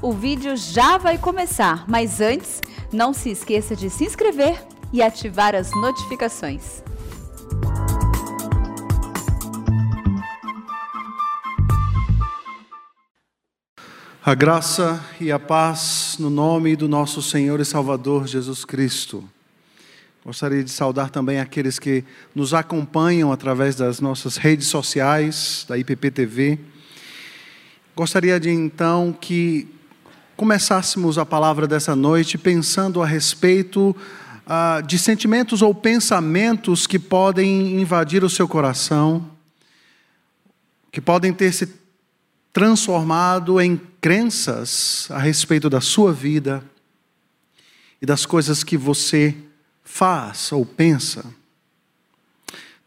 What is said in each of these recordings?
O vídeo já vai começar, mas antes, não se esqueça de se inscrever e ativar as notificações. A graça e a paz no nome do nosso Senhor e Salvador Jesus Cristo. Gostaria de saudar também aqueles que nos acompanham através das nossas redes sociais, da IPPTV. Gostaria de então que começássemos a palavra dessa noite pensando a respeito uh, de sentimentos ou pensamentos que podem invadir o seu coração, que podem ter se transformado em crenças a respeito da sua vida e das coisas que você faz ou pensa.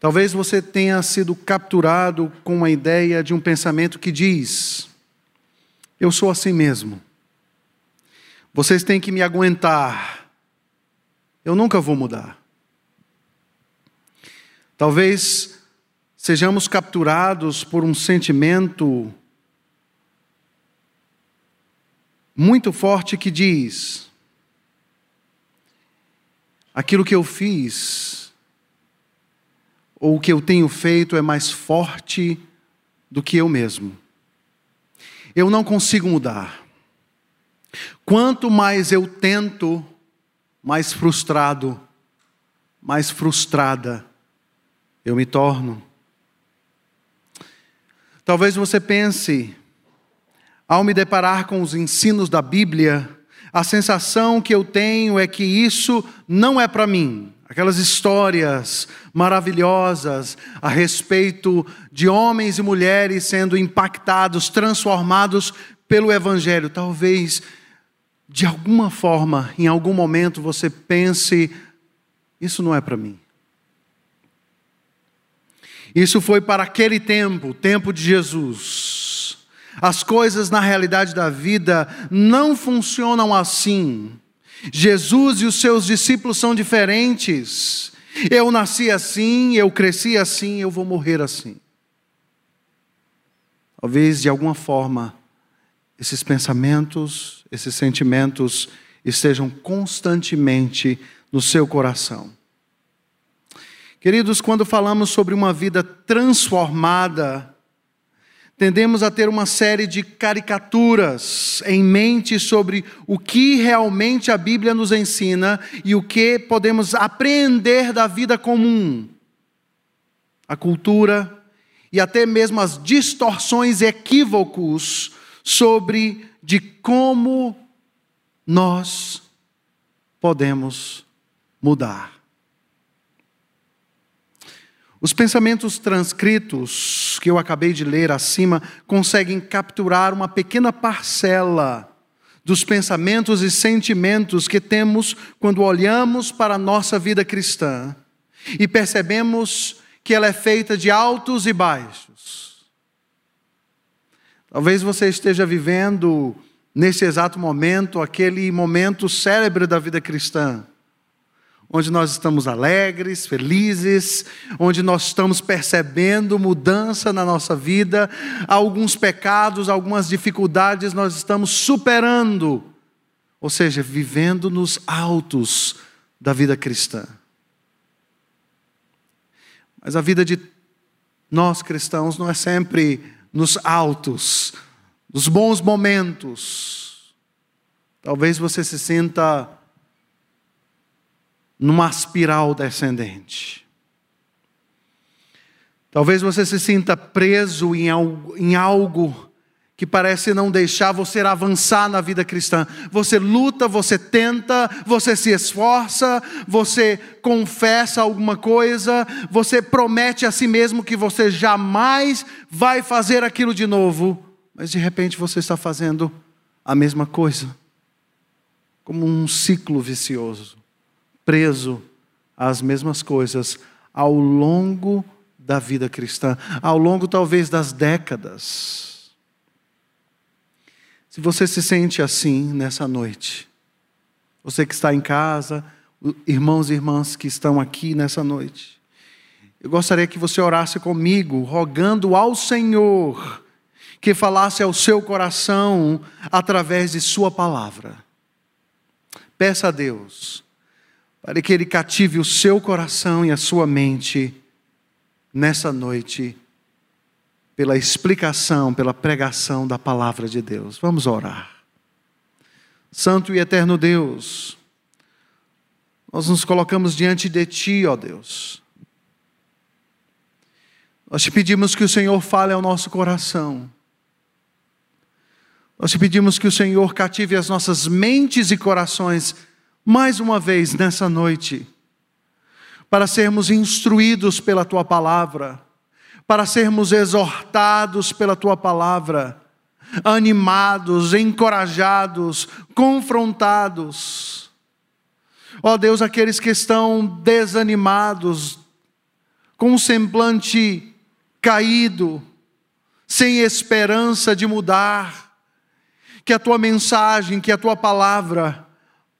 Talvez você tenha sido capturado com a ideia de um pensamento que diz: Eu sou assim mesmo. Vocês têm que me aguentar. Eu nunca vou mudar. Talvez sejamos capturados por um sentimento muito forte que diz: aquilo que eu fiz, ou o que eu tenho feito é mais forte do que eu mesmo. Eu não consigo mudar. Quanto mais eu tento, mais frustrado, mais frustrada eu me torno. Talvez você pense, ao me deparar com os ensinos da Bíblia, a sensação que eu tenho é que isso não é para mim. Aquelas histórias maravilhosas a respeito de homens e mulheres sendo impactados, transformados pelo Evangelho. Talvez, de alguma forma, em algum momento, você pense: isso não é para mim. Isso foi para aquele tempo, o tempo de Jesus. As coisas na realidade da vida não funcionam assim. Jesus e os seus discípulos são diferentes. Eu nasci assim, eu cresci assim, eu vou morrer assim. Talvez de alguma forma esses pensamentos, esses sentimentos estejam constantemente no seu coração. Queridos, quando falamos sobre uma vida transformada, tendemos a ter uma série de caricaturas em mente sobre o que realmente a Bíblia nos ensina e o que podemos aprender da vida comum. A cultura e até mesmo as distorções equívocos sobre de como nós podemos mudar. Os pensamentos transcritos que eu acabei de ler acima conseguem capturar uma pequena parcela dos pensamentos e sentimentos que temos quando olhamos para a nossa vida cristã e percebemos que ela é feita de altos e baixos. Talvez você esteja vivendo nesse exato momento aquele momento célebre da vida cristã onde nós estamos alegres, felizes, onde nós estamos percebendo mudança na nossa vida, alguns pecados, algumas dificuldades nós estamos superando, ou seja, vivendo nos altos da vida cristã. Mas a vida de nós cristãos não é sempre nos altos, nos bons momentos. Talvez você se sinta numa espiral descendente. Talvez você se sinta preso em algo, em algo que parece não deixar você avançar na vida cristã. Você luta, você tenta, você se esforça, você confessa alguma coisa, você promete a si mesmo que você jamais vai fazer aquilo de novo, mas de repente você está fazendo a mesma coisa, como um ciclo vicioso preso às mesmas coisas ao longo da vida cristã, ao longo talvez das décadas. Se você se sente assim nessa noite, você que está em casa, irmãos e irmãs que estão aqui nessa noite, eu gostaria que você orasse comigo, rogando ao Senhor que falasse ao seu coração através de Sua palavra. Peça a Deus para que Ele cative o seu coração e a sua mente nessa noite, pela explicação, pela pregação da palavra de Deus. Vamos orar. Santo e eterno Deus, nós nos colocamos diante de Ti, ó Deus. Nós te pedimos que o Senhor fale ao nosso coração. Nós te pedimos que o Senhor cative as nossas mentes e corações mais uma vez nessa noite, para sermos instruídos pela tua palavra, para sermos exortados pela tua palavra, animados, encorajados, confrontados. Ó oh Deus, aqueles que estão desanimados, com um semblante caído, sem esperança de mudar, que a tua mensagem, que a tua palavra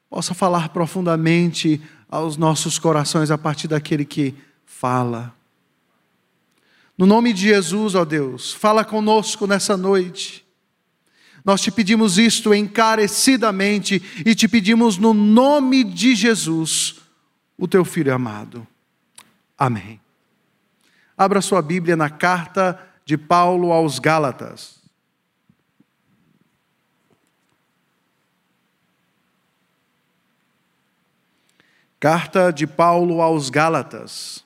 possa falar profundamente aos nossos corações a partir daquele que fala. No nome de Jesus, ó Deus, fala conosco nessa noite. Nós te pedimos isto encarecidamente e te pedimos no nome de Jesus, o teu filho amado. Amém. Abra sua Bíblia na carta de Paulo aos Gálatas. Carta de Paulo aos Gálatas.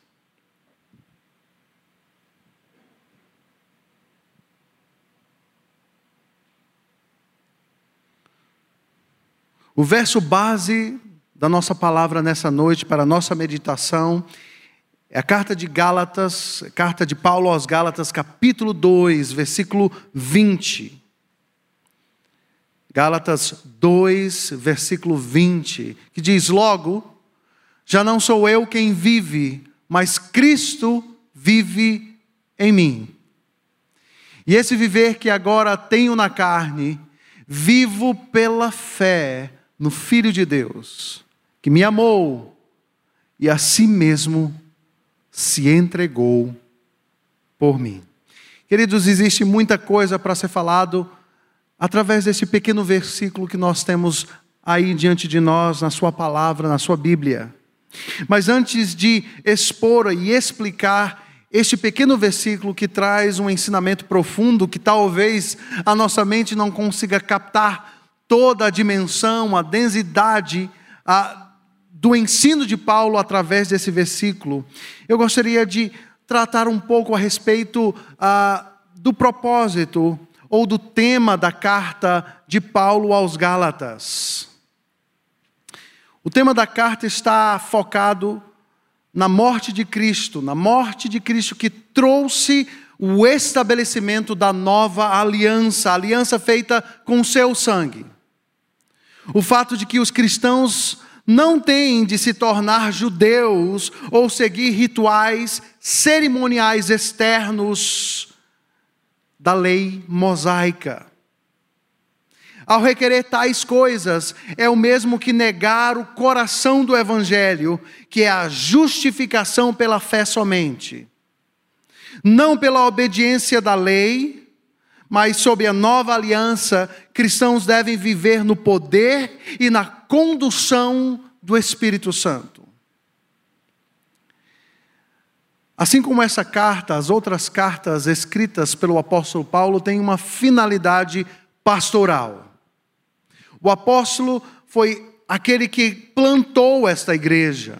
O verso base da nossa palavra nessa noite, para a nossa meditação, é a carta de Gálatas, carta de Paulo aos Gálatas, capítulo 2, versículo 20. Gálatas 2, versículo 20, que diz: Logo, já não sou eu quem vive, mas Cristo vive em mim. E esse viver que agora tenho na carne, vivo pela fé no Filho de Deus, que me amou e a si mesmo se entregou por mim. Queridos, existe muita coisa para ser falado através desse pequeno versículo que nós temos aí diante de nós, na Sua palavra, na Sua Bíblia. Mas antes de expor e explicar este pequeno versículo que traz um ensinamento profundo que talvez a nossa mente não consiga captar toda a dimensão, a densidade a, do ensino de Paulo através desse versículo, eu gostaria de tratar um pouco a respeito a, do propósito ou do tema da carta de Paulo aos Gálatas. O tema da carta está focado na morte de Cristo, na morte de Cristo que trouxe o estabelecimento da nova aliança, aliança feita com o seu sangue. O fato de que os cristãos não têm de se tornar judeus ou seguir rituais cerimoniais externos da lei mosaica. Ao requerer tais coisas, é o mesmo que negar o coração do Evangelho, que é a justificação pela fé somente. Não pela obediência da lei, mas sob a nova aliança, cristãos devem viver no poder e na condução do Espírito Santo. Assim como essa carta, as outras cartas escritas pelo apóstolo Paulo têm uma finalidade pastoral. O apóstolo foi aquele que plantou esta igreja.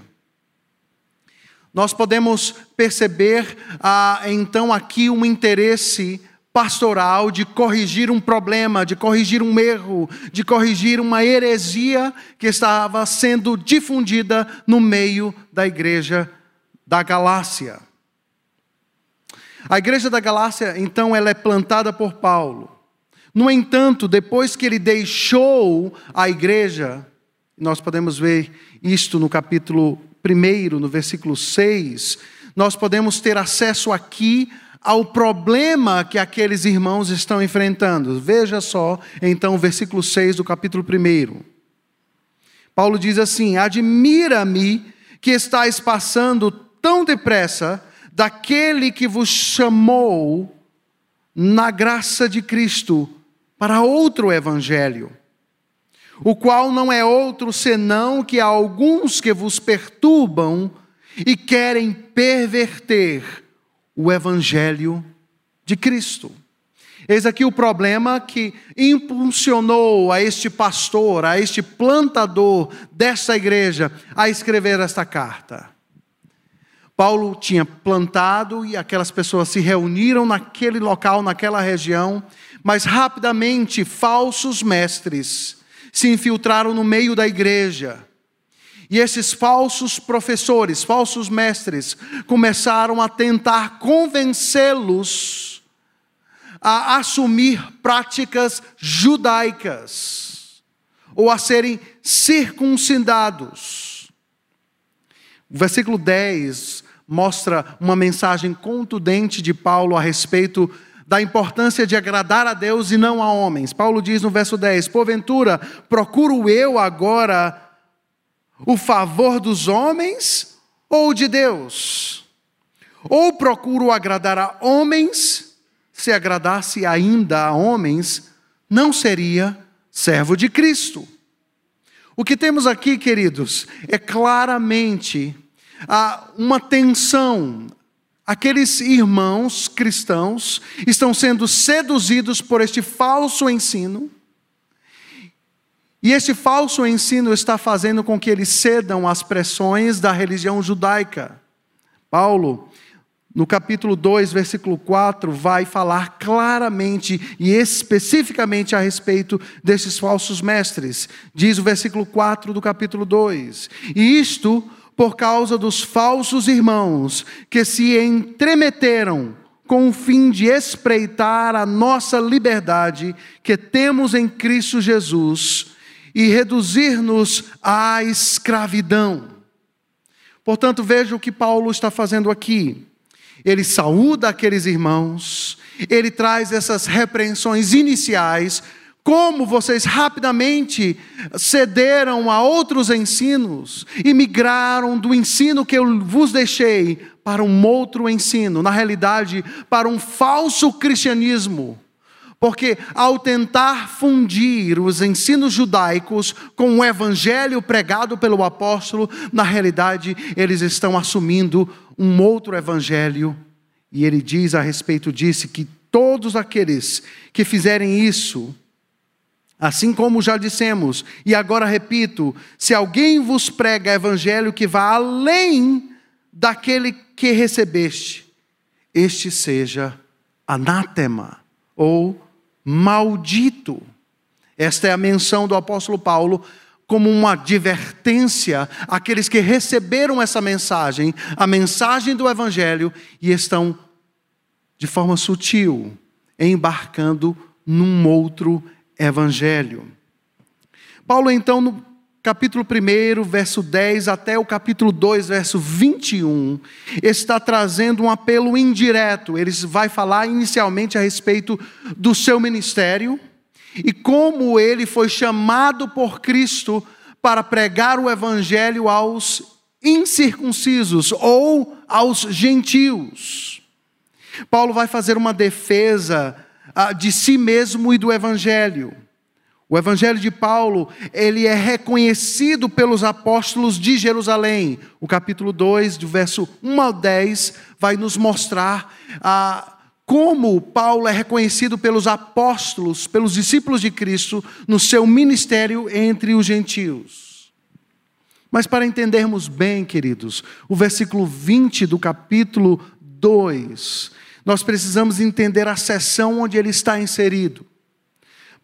Nós podemos perceber ah, então aqui um interesse pastoral de corrigir um problema, de corrigir um erro, de corrigir uma heresia que estava sendo difundida no meio da igreja da Galácia. A igreja da Galácia, então, ela é plantada por Paulo. No entanto, depois que ele deixou a igreja, nós podemos ver isto no capítulo 1, no versículo 6, nós podemos ter acesso aqui ao problema que aqueles irmãos estão enfrentando. Veja só, então, o versículo 6 do capítulo 1. Paulo diz assim: Admira-me que estáis passando tão depressa daquele que vos chamou na graça de Cristo para outro evangelho, o qual não é outro senão que há alguns que vos perturbam e querem perverter o evangelho de Cristo. Eis aqui o problema que impulsionou a este pastor, a este plantador desta igreja, a escrever esta carta. Paulo tinha plantado e aquelas pessoas se reuniram naquele local, naquela região, mas rapidamente falsos mestres se infiltraram no meio da igreja. E esses falsos professores, falsos mestres, começaram a tentar convencê-los a assumir práticas judaicas ou a serem circuncidados. O versículo 10 mostra uma mensagem contundente de Paulo a respeito da importância de agradar a Deus e não a homens. Paulo diz no verso 10: Porventura, procuro eu agora o favor dos homens ou de Deus? Ou procuro agradar a homens se agradasse ainda a homens, não seria servo de Cristo. O que temos aqui, queridos, é claramente uma tensão. Aqueles irmãos cristãos estão sendo seduzidos por este falso ensino, e este falso ensino está fazendo com que eles cedam às pressões da religião judaica. Paulo no capítulo 2, versículo 4, vai falar claramente e especificamente a respeito desses falsos mestres. Diz o versículo 4 do capítulo 2: E isto por causa dos falsos irmãos que se entremeteram com o fim de espreitar a nossa liberdade que temos em Cristo Jesus e reduzir-nos à escravidão. Portanto, veja o que Paulo está fazendo aqui ele saúda aqueles irmãos, ele traz essas repreensões iniciais, como vocês rapidamente cederam a outros ensinos e migraram do ensino que eu vos deixei para um outro ensino, na realidade, para um falso cristianismo. Porque ao tentar fundir os ensinos judaicos com o evangelho pregado pelo apóstolo, na realidade eles estão assumindo um outro evangelho, e ele diz a respeito disso que todos aqueles que fizerem isso, assim como já dissemos, e agora repito, se alguém vos prega evangelho que vá além daquele que recebeste, este seja anátema ou maldito. Esta é a menção do apóstolo Paulo como uma advertência àqueles que receberam essa mensagem, a mensagem do Evangelho, e estão, de forma sutil, embarcando num outro Evangelho. Paulo, então, no capítulo 1, verso 10 até o capítulo 2, verso 21, está trazendo um apelo indireto. Ele vai falar inicialmente a respeito do seu ministério e como ele foi chamado por Cristo para pregar o evangelho aos incircuncisos ou aos gentios. Paulo vai fazer uma defesa ah, de si mesmo e do evangelho. O evangelho de Paulo, ele é reconhecido pelos apóstolos de Jerusalém. O capítulo 2, do verso 1 ao 10, vai nos mostrar a como Paulo é reconhecido pelos apóstolos, pelos discípulos de Cristo, no seu ministério entre os gentios. Mas para entendermos bem, queridos, o versículo 20 do capítulo 2, nós precisamos entender a seção onde ele está inserido.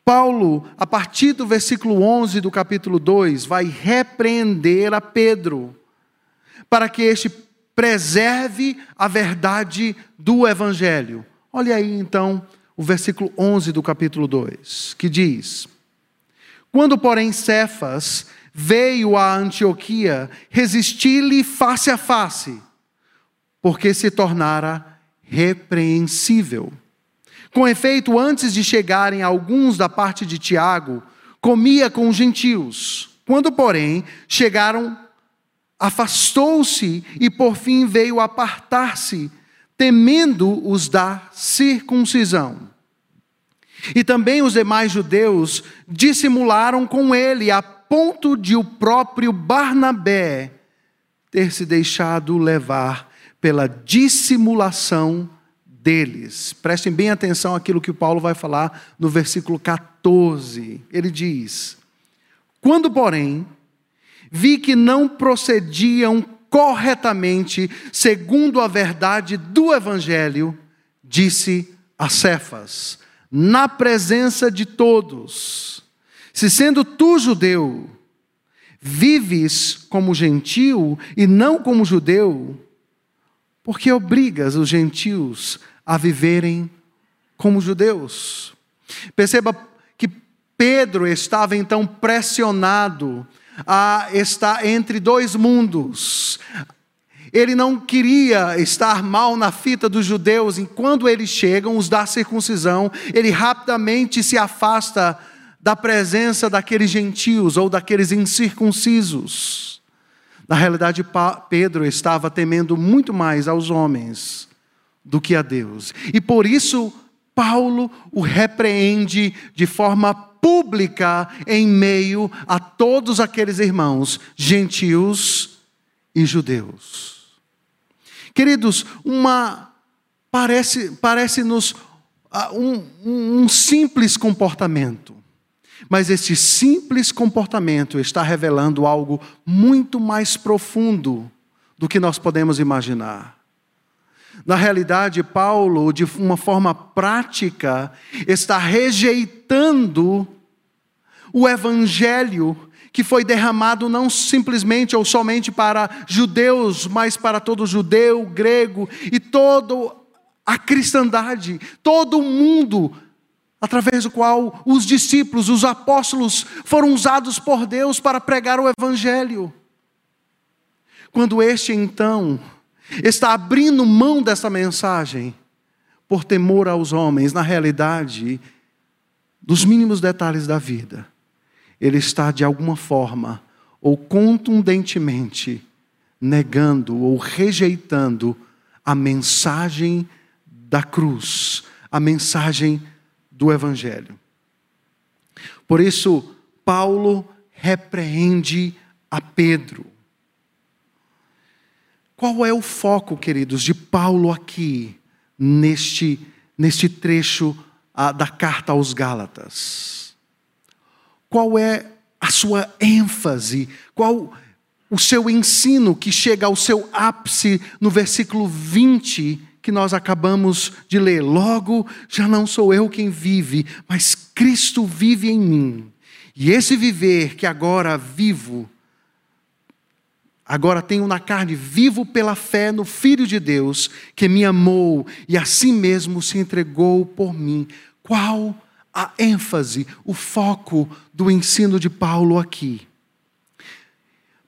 Paulo, a partir do versículo 11 do capítulo 2, vai repreender a Pedro, para que este preserve a verdade do Evangelho. Olha aí então o versículo 11 do capítulo 2, que diz: Quando, porém, Cefas veio a Antioquia, resisti-lhe face a face, porque se tornara repreensível. Com efeito, antes de chegarem alguns da parte de Tiago, comia com os gentios. Quando, porém, chegaram, afastou-se e por fim veio apartar-se temendo os da circuncisão. E também os demais judeus dissimularam com ele, a ponto de o próprio Barnabé ter se deixado levar pela dissimulação deles. Prestem bem atenção àquilo que Paulo vai falar no versículo 14. Ele diz: Quando, porém, vi que não procediam corretamente segundo a verdade do evangelho, disse a Cefas: na presença de todos. Se sendo tu judeu, vives como gentil e não como judeu, porque obrigas os gentios a viverem como judeus. Perceba que Pedro estava então pressionado a estar entre dois mundos, ele não queria estar mal na fita dos judeus, e quando eles chegam, os da circuncisão, ele rapidamente se afasta da presença daqueles gentios ou daqueles incircuncisos. Na realidade, Pedro estava temendo muito mais aos homens do que a Deus. E por isso, Paulo o repreende de forma pública em meio a todos aqueles irmãos, gentios e judeus. Queridos, uma parece parece-nos uh, um, um simples comportamento, mas esse simples comportamento está revelando algo muito mais profundo do que nós podemos imaginar. Na realidade, Paulo, de uma forma prática, está rejeitando o evangelho que foi derramado não simplesmente ou somente para judeus, mas para todo judeu, grego e toda a cristandade, todo o mundo, através do qual os discípulos, os apóstolos foram usados por Deus para pregar o evangelho. Quando este então está abrindo mão dessa mensagem por temor aos homens, na realidade, dos mínimos detalhes da vida, ele está de alguma forma ou contundentemente negando ou rejeitando a mensagem da cruz, a mensagem do Evangelho. Por isso, Paulo repreende a Pedro. Qual é o foco, queridos, de Paulo aqui, neste, neste trecho ah, da carta aos Gálatas? qual é a sua ênfase, qual o seu ensino que chega ao seu ápice no versículo 20 que nós acabamos de ler. Logo, já não sou eu quem vive, mas Cristo vive em mim. E esse viver que agora vivo, agora tenho na carne, vivo pela fé no Filho de Deus, que me amou e assim mesmo se entregou por mim. Qual a ênfase, o foco do ensino de Paulo aqui.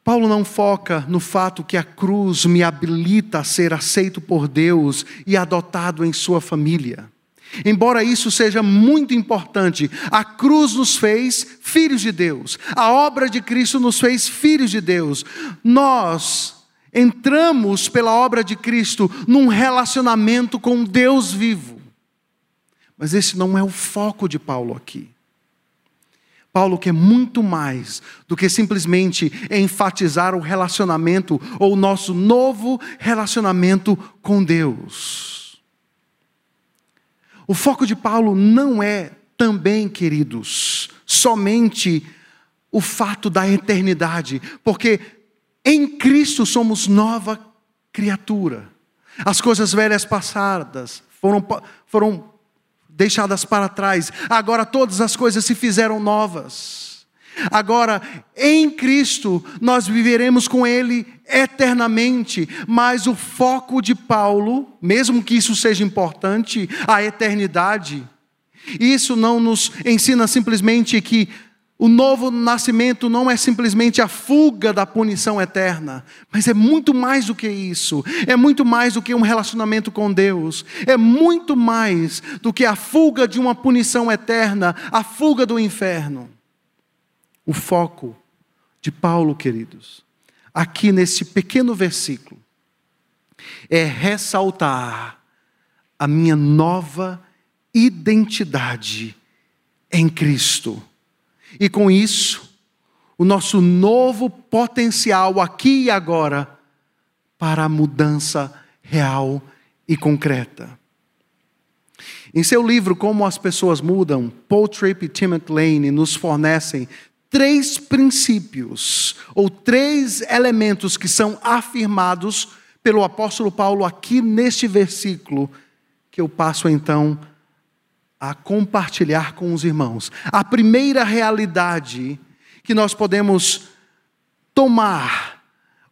Paulo não foca no fato que a cruz me habilita a ser aceito por Deus e adotado em sua família. Embora isso seja muito importante, a cruz nos fez filhos de Deus, a obra de Cristo nos fez filhos de Deus. Nós entramos pela obra de Cristo num relacionamento com Deus vivo. Mas esse não é o foco de Paulo aqui. Paulo quer muito mais do que simplesmente enfatizar o relacionamento ou o nosso novo relacionamento com Deus. O foco de Paulo não é também, queridos, somente o fato da eternidade, porque em Cristo somos nova criatura. As coisas velhas passadas foram, foram deixadas para trás. Agora todas as coisas se fizeram novas. Agora, em Cristo, nós viveremos com Ele eternamente, mas o foco de Paulo, mesmo que isso seja importante, a eternidade, isso não nos ensina simplesmente que o novo nascimento não é simplesmente a fuga da punição eterna, mas é muito mais do que isso. É muito mais do que um relacionamento com Deus. É muito mais do que a fuga de uma punição eterna, a fuga do inferno. O foco de Paulo, queridos, aqui nesse pequeno versículo, é ressaltar a minha nova identidade em Cristo. E com isso, o nosso novo potencial aqui e agora para a mudança real e concreta. Em seu livro Como as Pessoas Mudam, Paul Tripp e Timothy Lane nos fornecem três princípios ou três elementos que são afirmados pelo apóstolo Paulo aqui neste versículo, que eu passo então a compartilhar com os irmãos. A primeira realidade que nós podemos tomar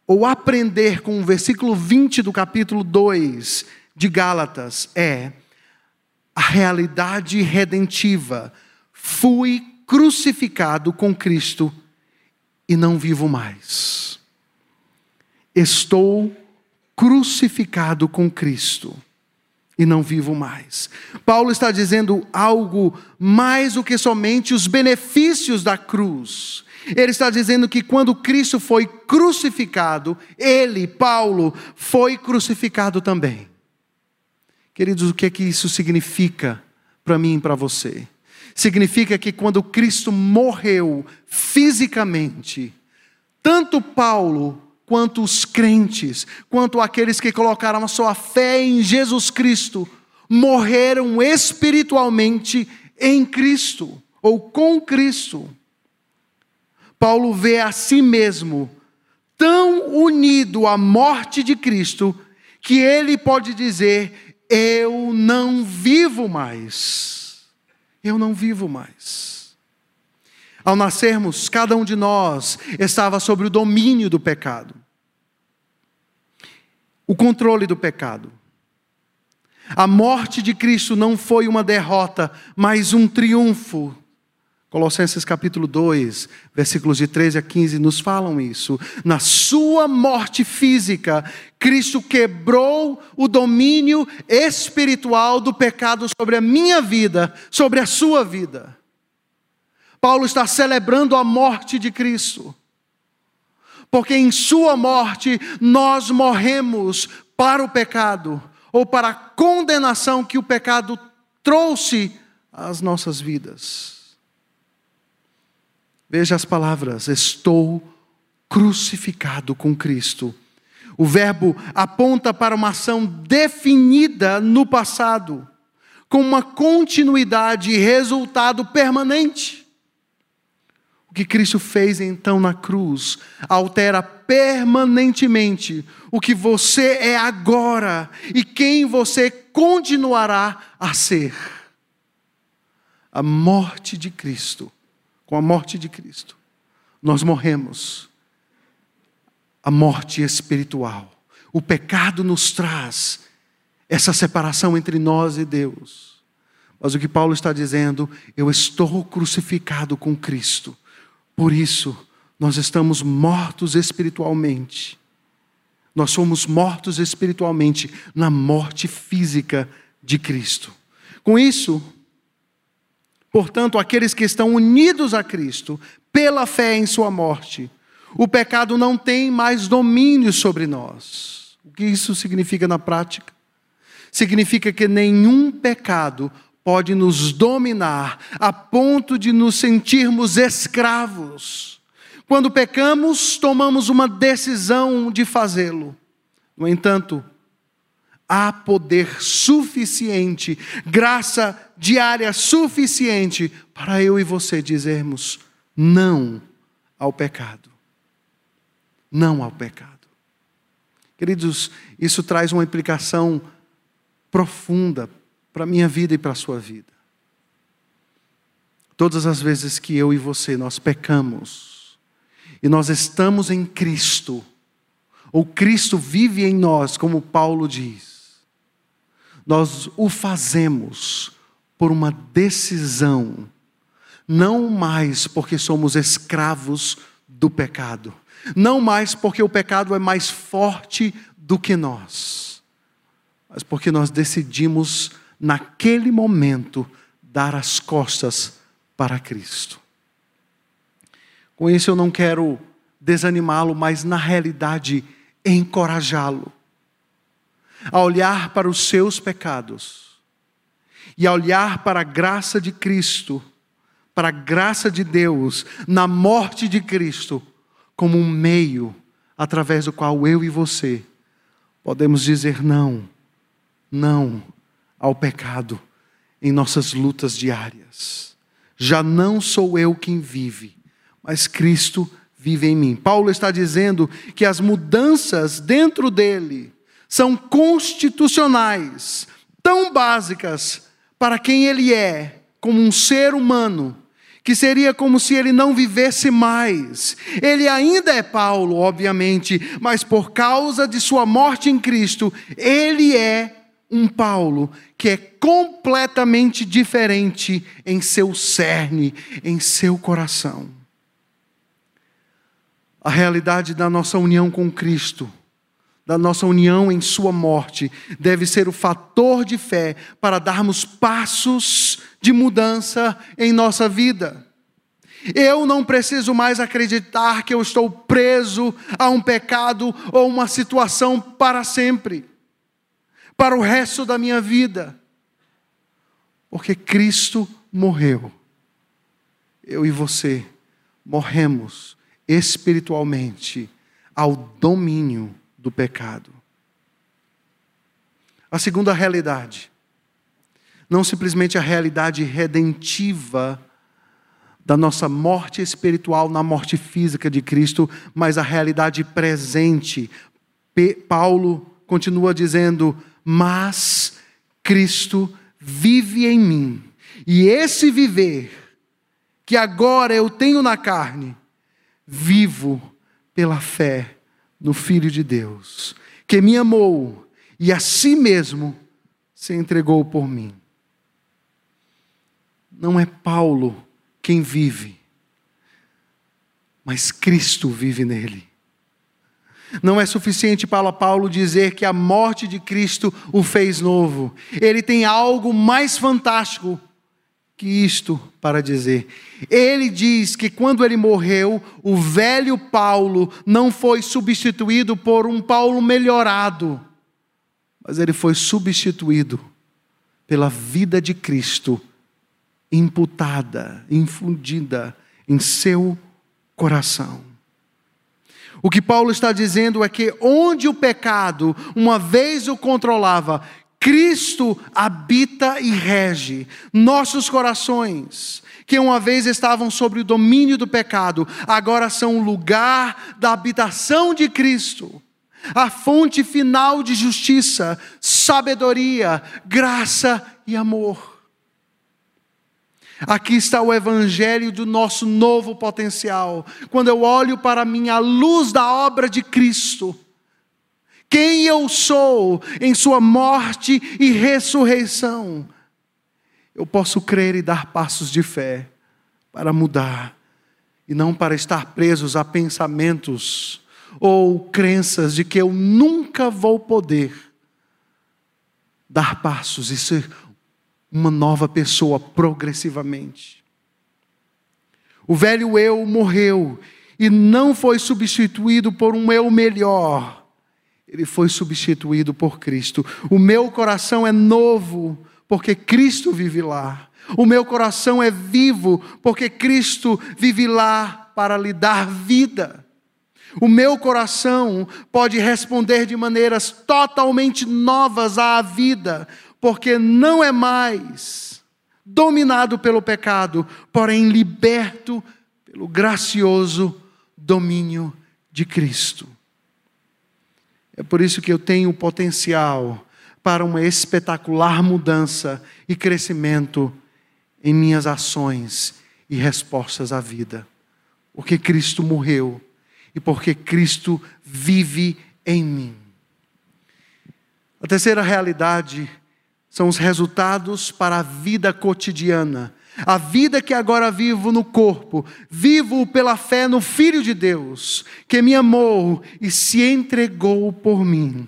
ou aprender com o versículo 20 do capítulo 2 de Gálatas é a realidade redentiva. Fui crucificado com Cristo e não vivo mais. Estou crucificado com Cristo e não vivo mais. Paulo está dizendo algo mais do que somente os benefícios da cruz. Ele está dizendo que quando Cristo foi crucificado, ele, Paulo, foi crucificado também. Queridos, o que é que isso significa para mim e para você? Significa que quando Cristo morreu fisicamente, tanto Paulo quanto os crentes, quanto aqueles que colocaram a sua fé em Jesus Cristo, morreram espiritualmente em Cristo ou com Cristo. Paulo vê a si mesmo tão unido à morte de Cristo que ele pode dizer: Eu não vivo mais. Eu não vivo mais. Ao nascermos, cada um de nós estava sob o domínio do pecado, o controle do pecado. A morte de Cristo não foi uma derrota, mas um triunfo Colossenses capítulo 2, versículos de 13 a 15 nos falam isso. Na sua morte física, Cristo quebrou o domínio espiritual do pecado sobre a minha vida, sobre a sua vida. Paulo está celebrando a morte de Cristo. Porque em sua morte nós morremos para o pecado, ou para a condenação que o pecado trouxe às nossas vidas. Veja as palavras: estou crucificado com Cristo. O verbo aponta para uma ação definida no passado, com uma continuidade e resultado permanente. O que Cristo fez então na cruz altera permanentemente o que você é agora e quem você continuará a ser. A morte de Cristo com a morte de Cristo, nós morremos. A morte espiritual. O pecado nos traz essa separação entre nós e Deus. Mas o que Paulo está dizendo, eu estou crucificado com Cristo. Por isso, nós estamos mortos espiritualmente. Nós somos mortos espiritualmente na morte física de Cristo. Com isso, Portanto, aqueles que estão unidos a Cristo pela fé em Sua morte, o pecado não tem mais domínio sobre nós. O que isso significa na prática? Significa que nenhum pecado pode nos dominar a ponto de nos sentirmos escravos. Quando pecamos, tomamos uma decisão de fazê-lo. No entanto, há poder suficiente, graça diária suficiente para eu e você dizermos não ao pecado. Não ao pecado. Queridos, isso traz uma implicação profunda para a minha vida e para a sua vida. Todas as vezes que eu e você nós pecamos e nós estamos em Cristo, ou Cristo vive em nós, como Paulo diz, nós o fazemos por uma decisão, não mais porque somos escravos do pecado, não mais porque o pecado é mais forte do que nós, mas porque nós decidimos, naquele momento, dar as costas para Cristo. Com isso, eu não quero desanimá-lo, mas na realidade, encorajá-lo a olhar para os seus pecados e a olhar para a graça de Cristo, para a graça de Deus na morte de Cristo, como um meio através do qual eu e você podemos dizer não, não ao pecado em nossas lutas diárias. Já não sou eu quem vive, mas Cristo vive em mim. Paulo está dizendo que as mudanças dentro dele são constitucionais, tão básicas para quem ele é, como um ser humano, que seria como se ele não vivesse mais. Ele ainda é Paulo, obviamente, mas por causa de sua morte em Cristo, ele é um Paulo que é completamente diferente em seu cerne, em seu coração. A realidade da nossa união com Cristo da nossa união em Sua morte, deve ser o fator de fé para darmos passos de mudança em nossa vida. Eu não preciso mais acreditar que eu estou preso a um pecado ou uma situação para sempre, para o resto da minha vida, porque Cristo morreu. Eu e você morremos espiritualmente ao domínio do pecado. A segunda realidade, não simplesmente a realidade redentiva da nossa morte espiritual na morte física de Cristo, mas a realidade presente. Paulo continua dizendo: Mas Cristo vive em mim, e esse viver que agora eu tenho na carne, vivo pela fé no Filho de Deus, que me amou e a si mesmo se entregou por mim. Não é Paulo quem vive, mas Cristo vive nele. Não é suficiente para Paulo dizer que a morte de Cristo o fez novo. Ele tem algo mais fantástico que isto para dizer. Ele diz que quando ele morreu, o velho Paulo não foi substituído por um Paulo melhorado, mas ele foi substituído pela vida de Cristo imputada, infundida em seu coração. O que Paulo está dizendo é que onde o pecado uma vez o controlava, Cristo habita e rege nossos corações, que uma vez estavam sob o domínio do pecado, agora são o lugar da habitação de Cristo, a fonte final de justiça, sabedoria, graça e amor. Aqui está o evangelho do nosso novo potencial. Quando eu olho para mim à luz da obra de Cristo, quem eu sou em Sua morte e ressurreição, eu posso crer e dar passos de fé para mudar, e não para estar presos a pensamentos ou crenças de que eu nunca vou poder dar passos e ser uma nova pessoa progressivamente. O velho eu morreu e não foi substituído por um eu melhor ele foi substituído por Cristo. O meu coração é novo, porque Cristo vive lá. O meu coração é vivo, porque Cristo vive lá para lhe dar vida. O meu coração pode responder de maneiras totalmente novas à vida, porque não é mais dominado pelo pecado, porém liberto pelo gracioso domínio de Cristo. É por isso que eu tenho potencial para uma espetacular mudança e crescimento em minhas ações e respostas à vida. Porque Cristo morreu e porque Cristo vive em mim. A terceira realidade são os resultados para a vida cotidiana a vida que agora vivo no corpo, vivo pela fé no Filho de Deus, que me amou e se entregou por mim.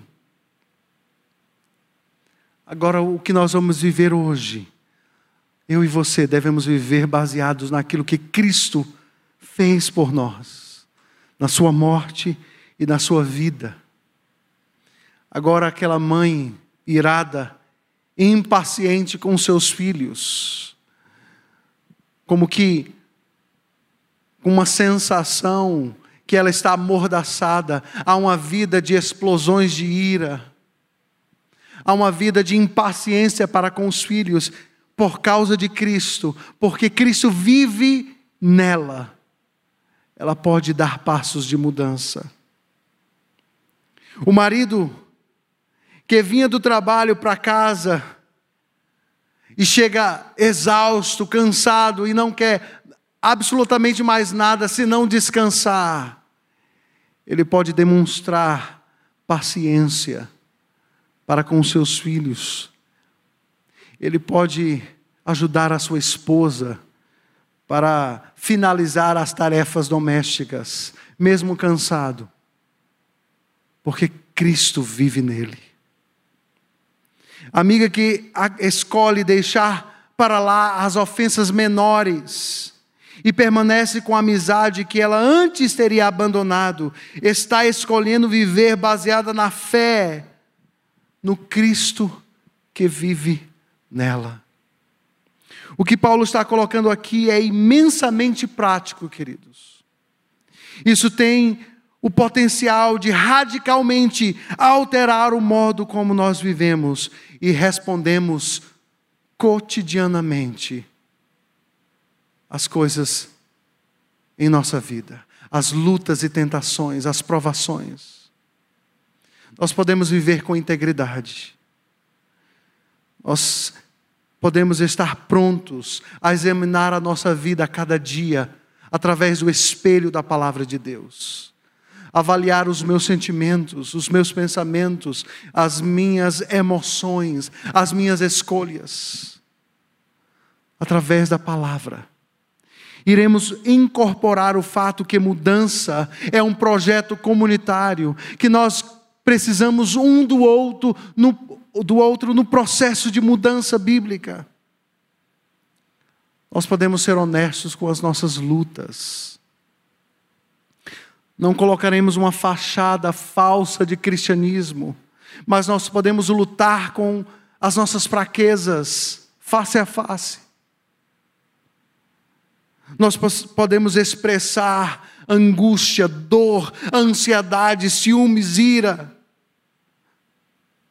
Agora, o que nós vamos viver hoje, eu e você devemos viver baseados naquilo que Cristo fez por nós, na Sua morte e na Sua vida. Agora, aquela mãe irada, impaciente com seus filhos, como que com uma sensação que ela está amordaçada. A uma vida de explosões de ira, a uma vida de impaciência para com os filhos, por causa de Cristo, porque Cristo vive nela, ela pode dar passos de mudança. O marido que vinha do trabalho para casa e chega exausto, cansado e não quer absolutamente mais nada senão descansar, ele pode demonstrar paciência para com seus filhos, ele pode ajudar a sua esposa para finalizar as tarefas domésticas, mesmo cansado, porque Cristo vive nele. Amiga que escolhe deixar para lá as ofensas menores e permanece com a amizade que ela antes teria abandonado, está escolhendo viver baseada na fé no Cristo que vive nela. O que Paulo está colocando aqui é imensamente prático, queridos. Isso tem o potencial de radicalmente alterar o modo como nós vivemos e respondemos cotidianamente as coisas em nossa vida, as lutas e tentações, as provações. Nós podemos viver com integridade. Nós podemos estar prontos a examinar a nossa vida a cada dia através do espelho da palavra de Deus. Avaliar os meus sentimentos, os meus pensamentos, as minhas emoções, as minhas escolhas, através da palavra. Iremos incorporar o fato que mudança é um projeto comunitário, que nós precisamos um do outro no, do outro no processo de mudança bíblica. Nós podemos ser honestos com as nossas lutas. Não colocaremos uma fachada falsa de cristianismo, mas nós podemos lutar com as nossas fraquezas face a face. Nós podemos expressar angústia, dor, ansiedade, ciúmes, ira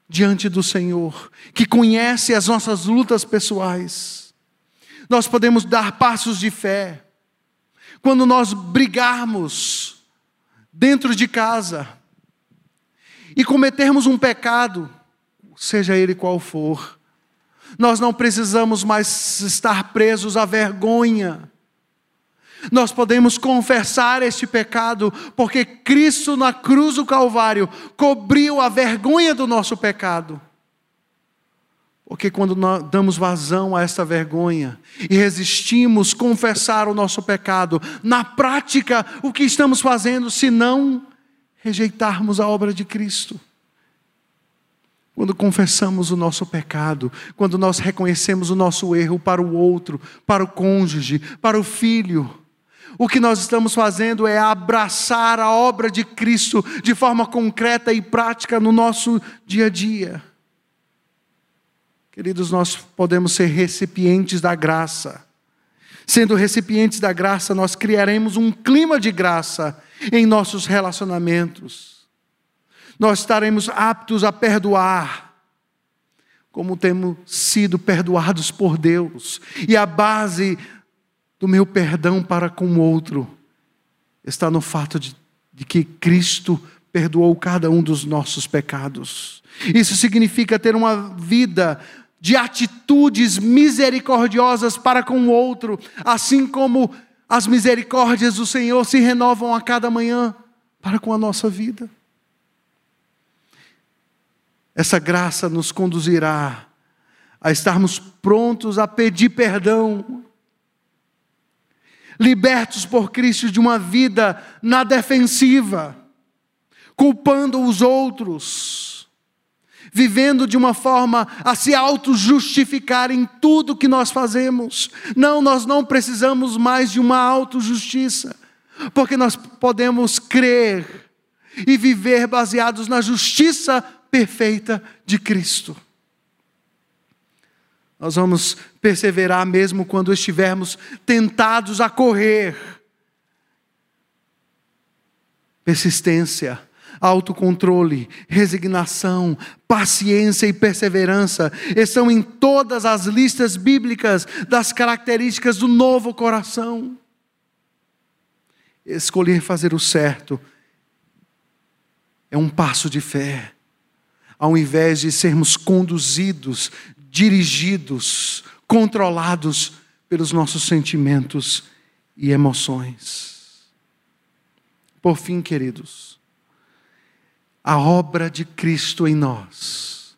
diante do Senhor, que conhece as nossas lutas pessoais. Nós podemos dar passos de fé. Quando nós brigarmos dentro de casa e cometermos um pecado, seja ele qual for, nós não precisamos mais estar presos à vergonha nós podemos confessar este pecado, porque Cristo na cruz do Calvário cobriu a vergonha do nosso pecado. Porque quando damos vazão a essa vergonha e resistimos confessar o nosso pecado, na prática, o que estamos fazendo se não rejeitarmos a obra de Cristo? Quando confessamos o nosso pecado, quando nós reconhecemos o nosso erro para o outro, para o cônjuge, para o filho, o que nós estamos fazendo é abraçar a obra de Cristo de forma concreta e prática no nosso dia a dia. Queridos, nós podemos ser recipientes da graça. Sendo recipientes da graça, nós criaremos um clima de graça em nossos relacionamentos. Nós estaremos aptos a perdoar, como temos sido perdoados por Deus. E a base do meu perdão para com o outro está no fato de, de que Cristo perdoou cada um dos nossos pecados. Isso significa ter uma vida de atitudes misericordiosas para com o outro, assim como as misericórdias do Senhor se renovam a cada manhã para com a nossa vida. Essa graça nos conduzirá a estarmos prontos a pedir perdão libertos por Cristo de uma vida na defensiva, culpando os outros, vivendo de uma forma a se auto-justificar em tudo que nós fazemos. Não, nós não precisamos mais de uma auto-justiça, porque nós podemos crer e viver baseados na justiça perfeita de Cristo. Nós vamos perseverar mesmo quando estivermos tentados a correr. Persistência, autocontrole, resignação, paciência e perseverança estão em todas as listas bíblicas das características do novo coração. Escolher fazer o certo é um passo de fé, ao invés de sermos conduzidos, dirigidos, controlados pelos nossos sentimentos e emoções. Por fim, queridos, a obra de Cristo em nós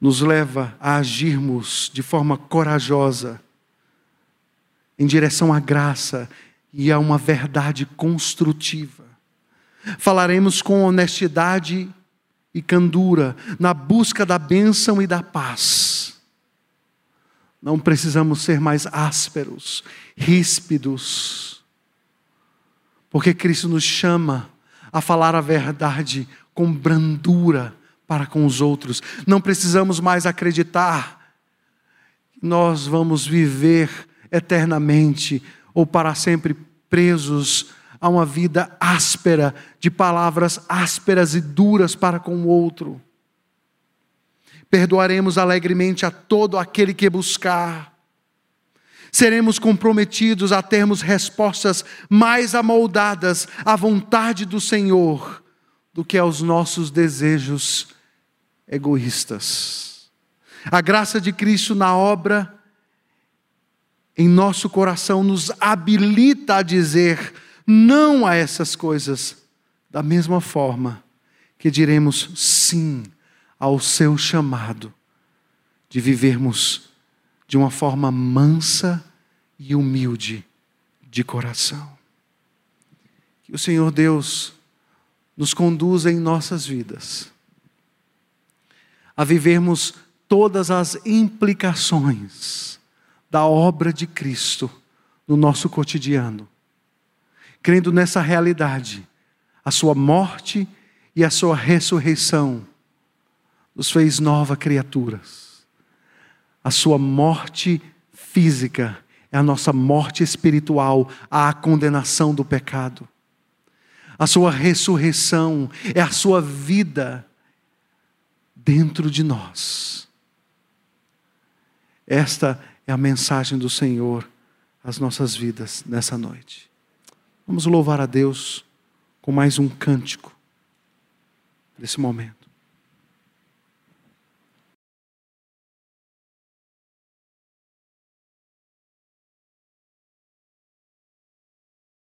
nos leva a agirmos de forma corajosa em direção à graça e a uma verdade construtiva. Falaremos com honestidade e candura na busca da bênção e da paz. Não precisamos ser mais ásperos, ríspidos, porque Cristo nos chama a falar a verdade com brandura para com os outros. Não precisamos mais acreditar nós vamos viver eternamente ou para sempre presos a uma vida áspera, de palavras ásperas e duras para com o outro. Perdoaremos alegremente a todo aquele que buscar seremos comprometidos a termos respostas mais amoldadas à vontade do Senhor do que aos nossos desejos egoístas. A graça de Cristo na obra em nosso coração nos habilita a dizer não a essas coisas, da mesma forma que diremos sim ao seu chamado de vivermos de uma forma mansa e humilde de coração. Que o Senhor Deus nos conduza em nossas vidas a vivermos todas as implicações da obra de Cristo no nosso cotidiano, crendo nessa realidade, a Sua morte e a Sua ressurreição nos fez nova criaturas a sua morte física é a nossa morte espiritual, a condenação do pecado. A sua ressurreição é a sua vida dentro de nós. Esta é a mensagem do Senhor às nossas vidas nessa noite. Vamos louvar a Deus com mais um cântico nesse momento.